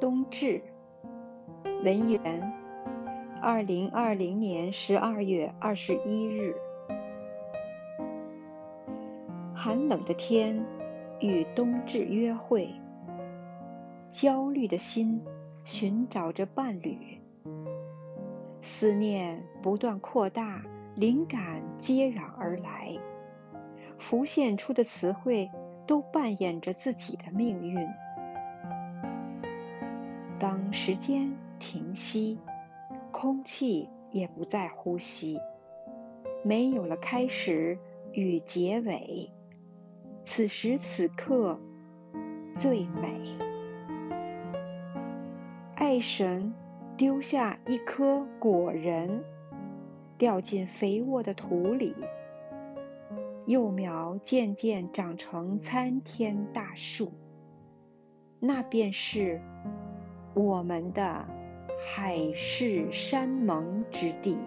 冬至，文源，二零二零年十二月二十一日。寒冷的天，与冬至约会，焦虑的心寻找着伴侣，思念不断扩大，灵感接壤而来，浮现出的词汇都扮演着自己的命运。当时间停息，空气也不再呼吸，没有了开始与结尾。此时此刻最美。爱神丢下一颗果仁，掉进肥沃的土里，幼苗渐渐长成参天大树，那便是。我们的海誓山盟之地。